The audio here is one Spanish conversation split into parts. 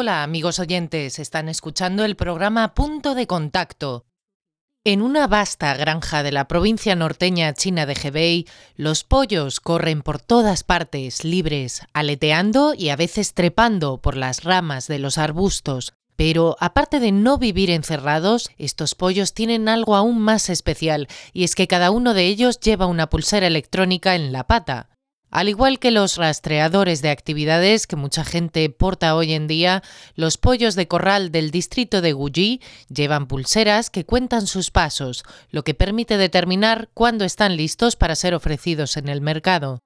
Hola amigos oyentes, están escuchando el programa Punto de Contacto. En una vasta granja de la provincia norteña china de Hebei, los pollos corren por todas partes, libres, aleteando y a veces trepando por las ramas de los arbustos. Pero aparte de no vivir encerrados, estos pollos tienen algo aún más especial, y es que cada uno de ellos lleva una pulsera electrónica en la pata. Al igual que los rastreadores de actividades que mucha gente porta hoy en día, los pollos de corral del distrito de Guji llevan pulseras que cuentan sus pasos, lo que permite determinar cuándo están listos para ser ofrecidos en el mercado.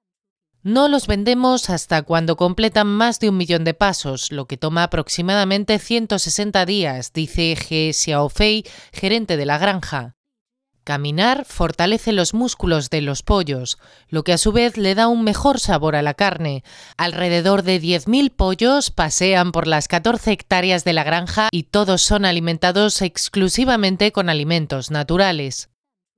No los vendemos hasta cuando completan más de un millón de pasos, lo que toma aproximadamente 160 días, dice Ge Xiaofei, gerente de la granja. Caminar fortalece los músculos de los pollos, lo que a su vez le da un mejor sabor a la carne. Alrededor de 10.000 pollos pasean por las 14 hectáreas de la granja y todos son alimentados exclusivamente con alimentos naturales.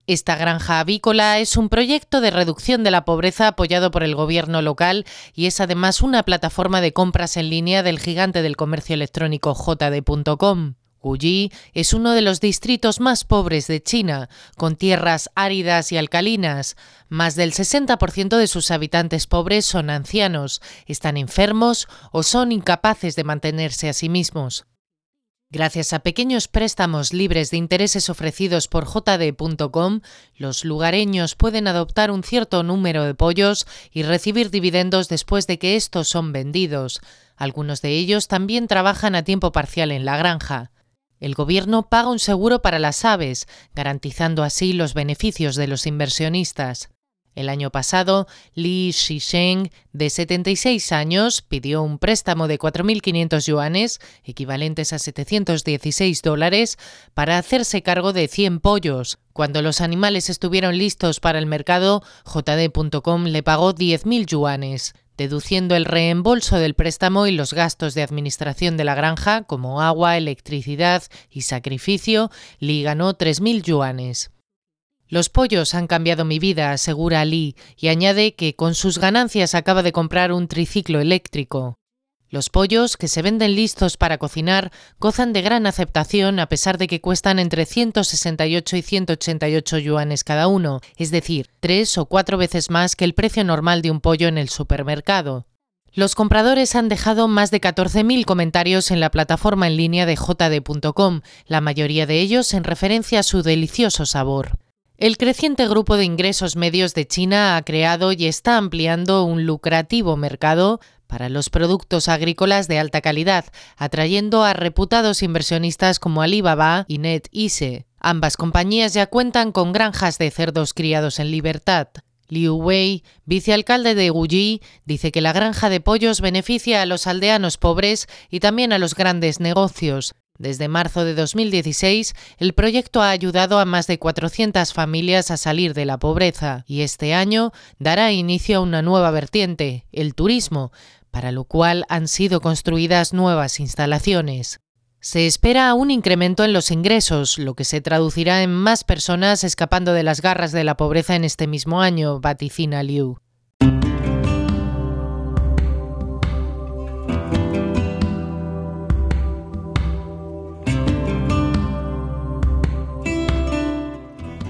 Esta granja avícola es un proyecto de reducción de la pobreza apoyado por el gobierno local y es además una plataforma de compras en línea del gigante del comercio electrónico JD.com. Guyi es uno de los distritos más pobres de China, con tierras áridas y alcalinas. Más del 60% de sus habitantes pobres son ancianos, están enfermos o son incapaces de mantenerse a sí mismos. Gracias a pequeños préstamos libres de intereses ofrecidos por JD.com, los lugareños pueden adoptar un cierto número de pollos y recibir dividendos después de que estos son vendidos. Algunos de ellos también trabajan a tiempo parcial en la granja. El gobierno paga un seguro para las aves, garantizando así los beneficios de los inversionistas. El año pasado, Li Shisheng, de 76 años, pidió un préstamo de 4.500 yuanes, equivalentes a 716 dólares, para hacerse cargo de 100 pollos. Cuando los animales estuvieron listos para el mercado, JD.com le pagó 10.000 yuanes deduciendo el reembolso del préstamo y los gastos de administración de la granja, como agua, electricidad y sacrificio, Lee ganó 3.000 yuanes. Los pollos han cambiado mi vida, asegura Lee, y añade que con sus ganancias acaba de comprar un triciclo eléctrico. Los pollos, que se venden listos para cocinar, gozan de gran aceptación a pesar de que cuestan entre 168 y 188 yuanes cada uno, es decir, tres o cuatro veces más que el precio normal de un pollo en el supermercado. Los compradores han dejado más de 14.000 comentarios en la plataforma en línea de jd.com, la mayoría de ellos en referencia a su delicioso sabor. El creciente grupo de ingresos medios de China ha creado y está ampliando un lucrativo mercado para los productos agrícolas de alta calidad, atrayendo a reputados inversionistas como Alibaba y NetEase. Ambas compañías ya cuentan con granjas de cerdos criados en libertad. Liu Wei, vicealcalde de Guji, dice que la granja de pollos beneficia a los aldeanos pobres y también a los grandes negocios. Desde marzo de 2016, el proyecto ha ayudado a más de 400 familias a salir de la pobreza y este año dará inicio a una nueva vertiente, el turismo, para lo cual han sido construidas nuevas instalaciones. Se espera un incremento en los ingresos, lo que se traducirá en más personas escapando de las garras de la pobreza en este mismo año, vaticina Liu.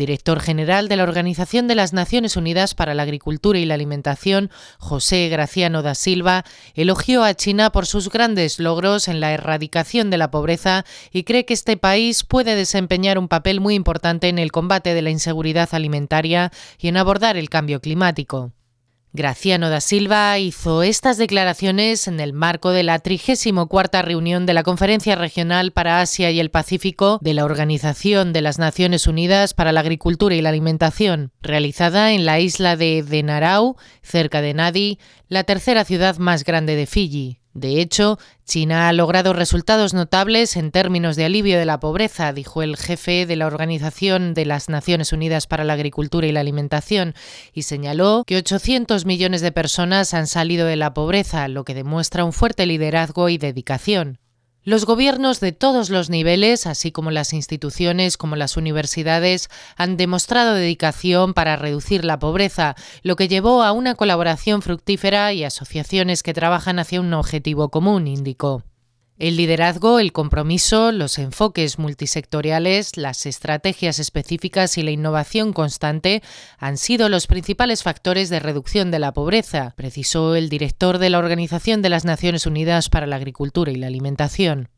Director general de la Organización de las Naciones Unidas para la Agricultura y la Alimentación, José Graciano da Silva, elogió a China por sus grandes logros en la erradicación de la pobreza y cree que este país puede desempeñar un papel muy importante en el combate de la inseguridad alimentaria y en abordar el cambio climático. Graciano da Silva hizo estas declaraciones en el marco de la 34 reunión de la Conferencia Regional para Asia y el Pacífico de la Organización de las Naciones Unidas para la Agricultura y la Alimentación, realizada en la isla de Denarau, cerca de Nadi, la tercera ciudad más grande de Fiji. De hecho, China ha logrado resultados notables en términos de alivio de la pobreza, dijo el jefe de la Organización de las Naciones Unidas para la Agricultura y la Alimentación, y señaló que 800 millones de personas han salido de la pobreza, lo que demuestra un fuerte liderazgo y dedicación. Los gobiernos de todos los niveles, así como las instituciones como las universidades, han demostrado dedicación para reducir la pobreza, lo que llevó a una colaboración fructífera y asociaciones que trabajan hacia un objetivo común, indicó. El liderazgo, el compromiso, los enfoques multisectoriales, las estrategias específicas y la innovación constante han sido los principales factores de reducción de la pobreza, precisó el director de la Organización de las Naciones Unidas para la Agricultura y la Alimentación.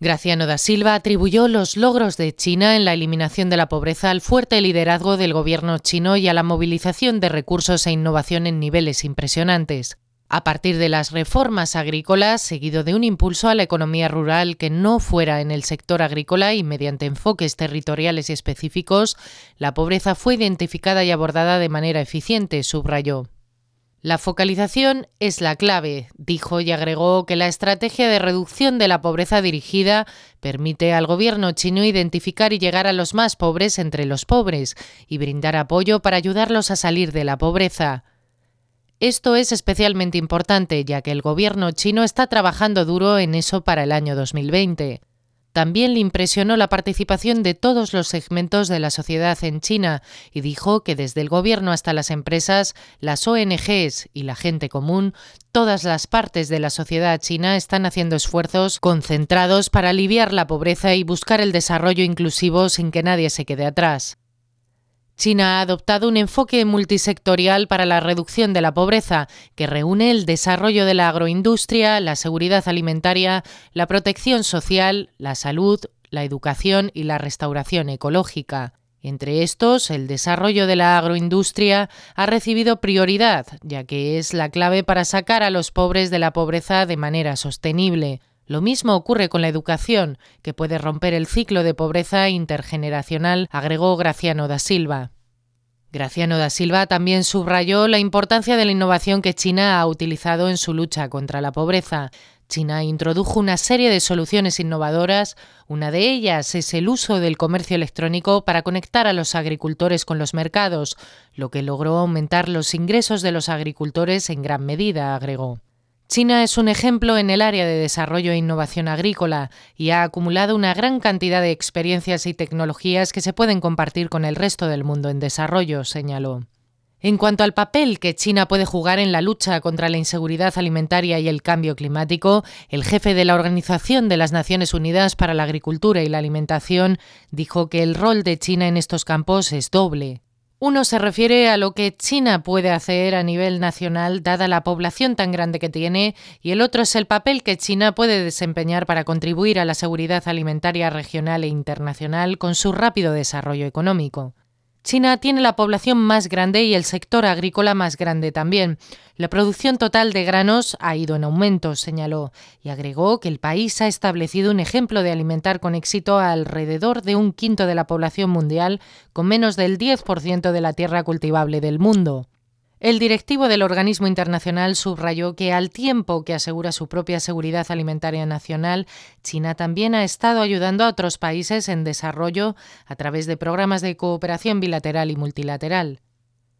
Graciano da Silva atribuyó los logros de China en la eliminación de la pobreza al fuerte liderazgo del gobierno chino y a la movilización de recursos e innovación en niveles impresionantes a partir de las reformas agrícolas, seguido de un impulso a la economía rural que no fuera en el sector agrícola y mediante enfoques territoriales específicos, la pobreza fue identificada y abordada de manera eficiente, subrayó. La focalización es la clave, dijo y agregó que la estrategia de reducción de la pobreza dirigida permite al gobierno chino identificar y llegar a los más pobres entre los pobres y brindar apoyo para ayudarlos a salir de la pobreza. Esto es especialmente importante ya que el gobierno chino está trabajando duro en eso para el año 2020. También le impresionó la participación de todos los segmentos de la sociedad en China y dijo que desde el gobierno hasta las empresas, las ONGs y la gente común, todas las partes de la sociedad china están haciendo esfuerzos concentrados para aliviar la pobreza y buscar el desarrollo inclusivo sin que nadie se quede atrás. China ha adoptado un enfoque multisectorial para la reducción de la pobreza, que reúne el desarrollo de la agroindustria, la seguridad alimentaria, la protección social, la salud, la educación y la restauración ecológica. Entre estos, el desarrollo de la agroindustria ha recibido prioridad, ya que es la clave para sacar a los pobres de la pobreza de manera sostenible. Lo mismo ocurre con la educación, que puede romper el ciclo de pobreza intergeneracional, agregó Graciano da Silva. Graciano da Silva también subrayó la importancia de la innovación que China ha utilizado en su lucha contra la pobreza. China introdujo una serie de soluciones innovadoras. Una de ellas es el uso del comercio electrónico para conectar a los agricultores con los mercados, lo que logró aumentar los ingresos de los agricultores en gran medida, agregó. China es un ejemplo en el área de desarrollo e innovación agrícola y ha acumulado una gran cantidad de experiencias y tecnologías que se pueden compartir con el resto del mundo en desarrollo, señaló. En cuanto al papel que China puede jugar en la lucha contra la inseguridad alimentaria y el cambio climático, el jefe de la Organización de las Naciones Unidas para la Agricultura y la Alimentación dijo que el rol de China en estos campos es doble. Uno se refiere a lo que China puede hacer a nivel nacional dada la población tan grande que tiene y el otro es el papel que China puede desempeñar para contribuir a la seguridad alimentaria regional e internacional con su rápido desarrollo económico. China tiene la población más grande y el sector agrícola más grande también. La producción total de granos ha ido en aumento, señaló, y agregó que el país ha establecido un ejemplo de alimentar con éxito a alrededor de un quinto de la población mundial con menos del 10% de la tierra cultivable del mundo. El directivo del organismo internacional subrayó que al tiempo que asegura su propia seguridad alimentaria nacional, China también ha estado ayudando a otros países en desarrollo a través de programas de cooperación bilateral y multilateral.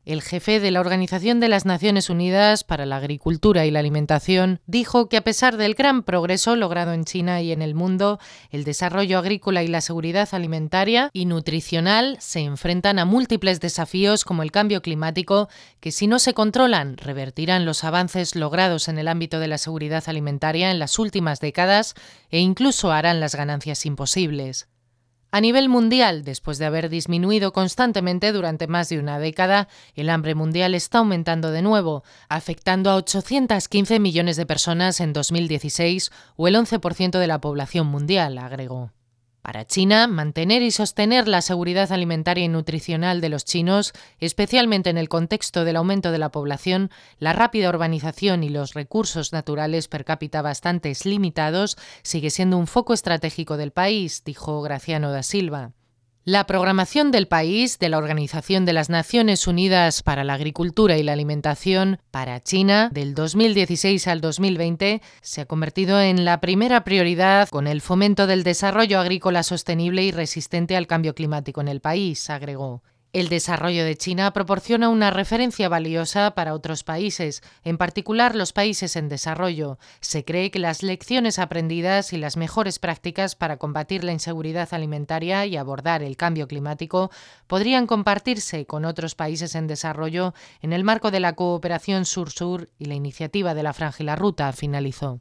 El jefe de la Organización de las Naciones Unidas para la Agricultura y la Alimentación dijo que a pesar del gran progreso logrado en China y en el mundo, el desarrollo agrícola y la seguridad alimentaria y nutricional se enfrentan a múltiples desafíos como el cambio climático, que si no se controlan revertirán los avances logrados en el ámbito de la seguridad alimentaria en las últimas décadas e incluso harán las ganancias imposibles. A nivel mundial, después de haber disminuido constantemente durante más de una década, el hambre mundial está aumentando de nuevo, afectando a 815 millones de personas en 2016 o el 11% de la población mundial, agregó. Para China, mantener y sostener la seguridad alimentaria y nutricional de los chinos, especialmente en el contexto del aumento de la población, la rápida urbanización y los recursos naturales per cápita bastante limitados, sigue siendo un foco estratégico del país, dijo Graciano da Silva. La programación del país de la Organización de las Naciones Unidas para la Agricultura y la Alimentación para China del 2016 al 2020 se ha convertido en la primera prioridad con el fomento del desarrollo agrícola sostenible y resistente al cambio climático en el país, agregó. El desarrollo de China proporciona una referencia valiosa para otros países, en particular los países en desarrollo. Se cree que las lecciones aprendidas y las mejores prácticas para combatir la inseguridad alimentaria y abordar el cambio climático podrían compartirse con otros países en desarrollo en el marco de la cooperación Sur-Sur y la iniciativa de la Franja y la Ruta, finalizó.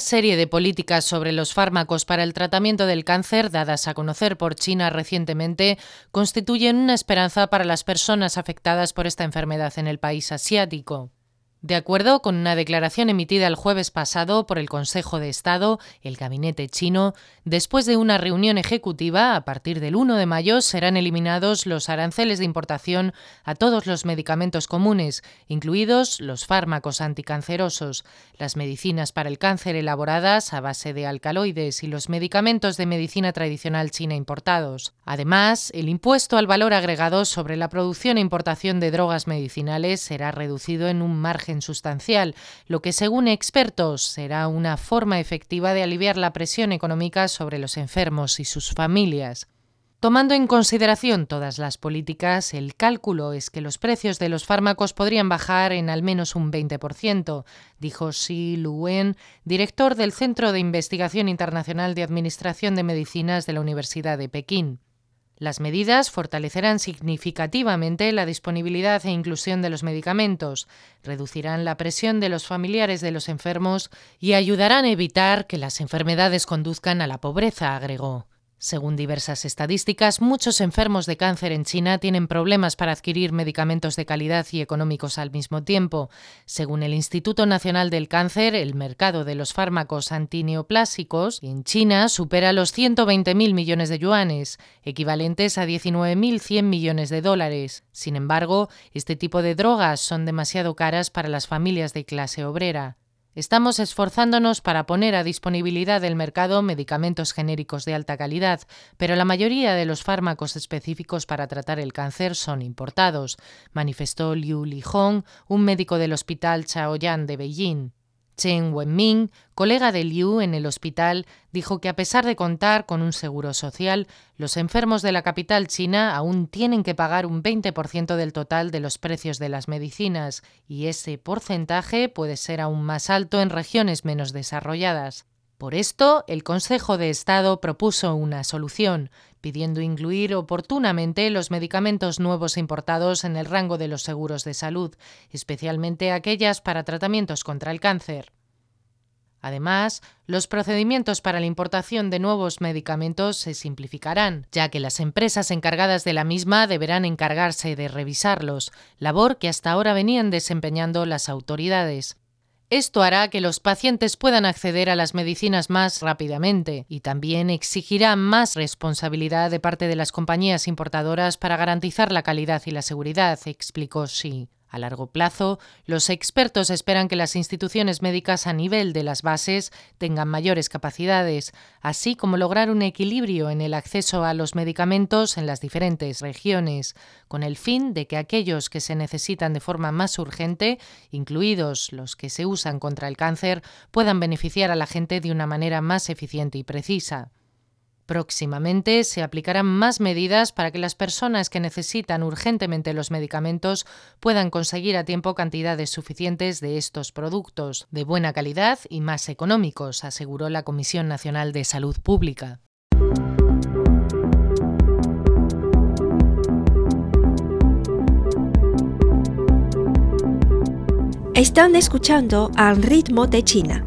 Una serie de políticas sobre los fármacos para el tratamiento del cáncer dadas a conocer por China recientemente constituyen una esperanza para las personas afectadas por esta enfermedad en el país asiático. De acuerdo con una declaración emitida el jueves pasado por el Consejo de Estado, el gabinete chino, después de una reunión ejecutiva, a partir del 1 de mayo serán eliminados los aranceles de importación a todos los medicamentos comunes, incluidos los fármacos anticancerosos, las medicinas para el cáncer elaboradas a base de alcaloides y los medicamentos de medicina tradicional china importados. Además, el impuesto al valor agregado sobre la producción e importación de drogas medicinales será reducido en un margen sustancial, lo que según expertos será una forma efectiva de aliviar la presión económica sobre los enfermos y sus familias. Tomando en consideración todas las políticas, el cálculo es que los precios de los fármacos podrían bajar en al menos un 20%, dijo Xi Luen, director del Centro de Investigación Internacional de Administración de Medicinas de la Universidad de Pekín. Las medidas fortalecerán significativamente la disponibilidad e inclusión de los medicamentos, reducirán la presión de los familiares de los enfermos y ayudarán a evitar que las enfermedades conduzcan a la pobreza, agregó. Según diversas estadísticas, muchos enfermos de cáncer en China tienen problemas para adquirir medicamentos de calidad y económicos al mismo tiempo. Según el Instituto Nacional del Cáncer, el mercado de los fármacos antineoplásicos en China supera los 120.000 millones de yuanes, equivalentes a 19.100 millones de dólares. Sin embargo, este tipo de drogas son demasiado caras para las familias de clase obrera. Estamos esforzándonos para poner a disponibilidad del mercado medicamentos genéricos de alta calidad, pero la mayoría de los fármacos específicos para tratar el cáncer son importados, manifestó Liu Lihong, un médico del Hospital Chaoyang de Beijing. Chen Wenming, colega de Liu en el hospital, dijo que a pesar de contar con un seguro social, los enfermos de la capital china aún tienen que pagar un 20% del total de los precios de las medicinas, y ese porcentaje puede ser aún más alto en regiones menos desarrolladas. Por esto, el Consejo de Estado propuso una solución, pidiendo incluir oportunamente los medicamentos nuevos importados en el rango de los seguros de salud, especialmente aquellas para tratamientos contra el cáncer. Además, los procedimientos para la importación de nuevos medicamentos se simplificarán, ya que las empresas encargadas de la misma deberán encargarse de revisarlos, labor que hasta ahora venían desempeñando las autoridades. Esto hará que los pacientes puedan acceder a las medicinas más rápidamente y también exigirá más responsabilidad de parte de las compañías importadoras para garantizar la calidad y la seguridad, explicó Xi. A largo plazo, los expertos esperan que las instituciones médicas a nivel de las bases tengan mayores capacidades, así como lograr un equilibrio en el acceso a los medicamentos en las diferentes regiones, con el fin de que aquellos que se necesitan de forma más urgente, incluidos los que se usan contra el cáncer, puedan beneficiar a la gente de una manera más eficiente y precisa. Próximamente se aplicarán más medidas para que las personas que necesitan urgentemente los medicamentos puedan conseguir a tiempo cantidades suficientes de estos productos, de buena calidad y más económicos, aseguró la Comisión Nacional de Salud Pública. Están escuchando al ritmo de China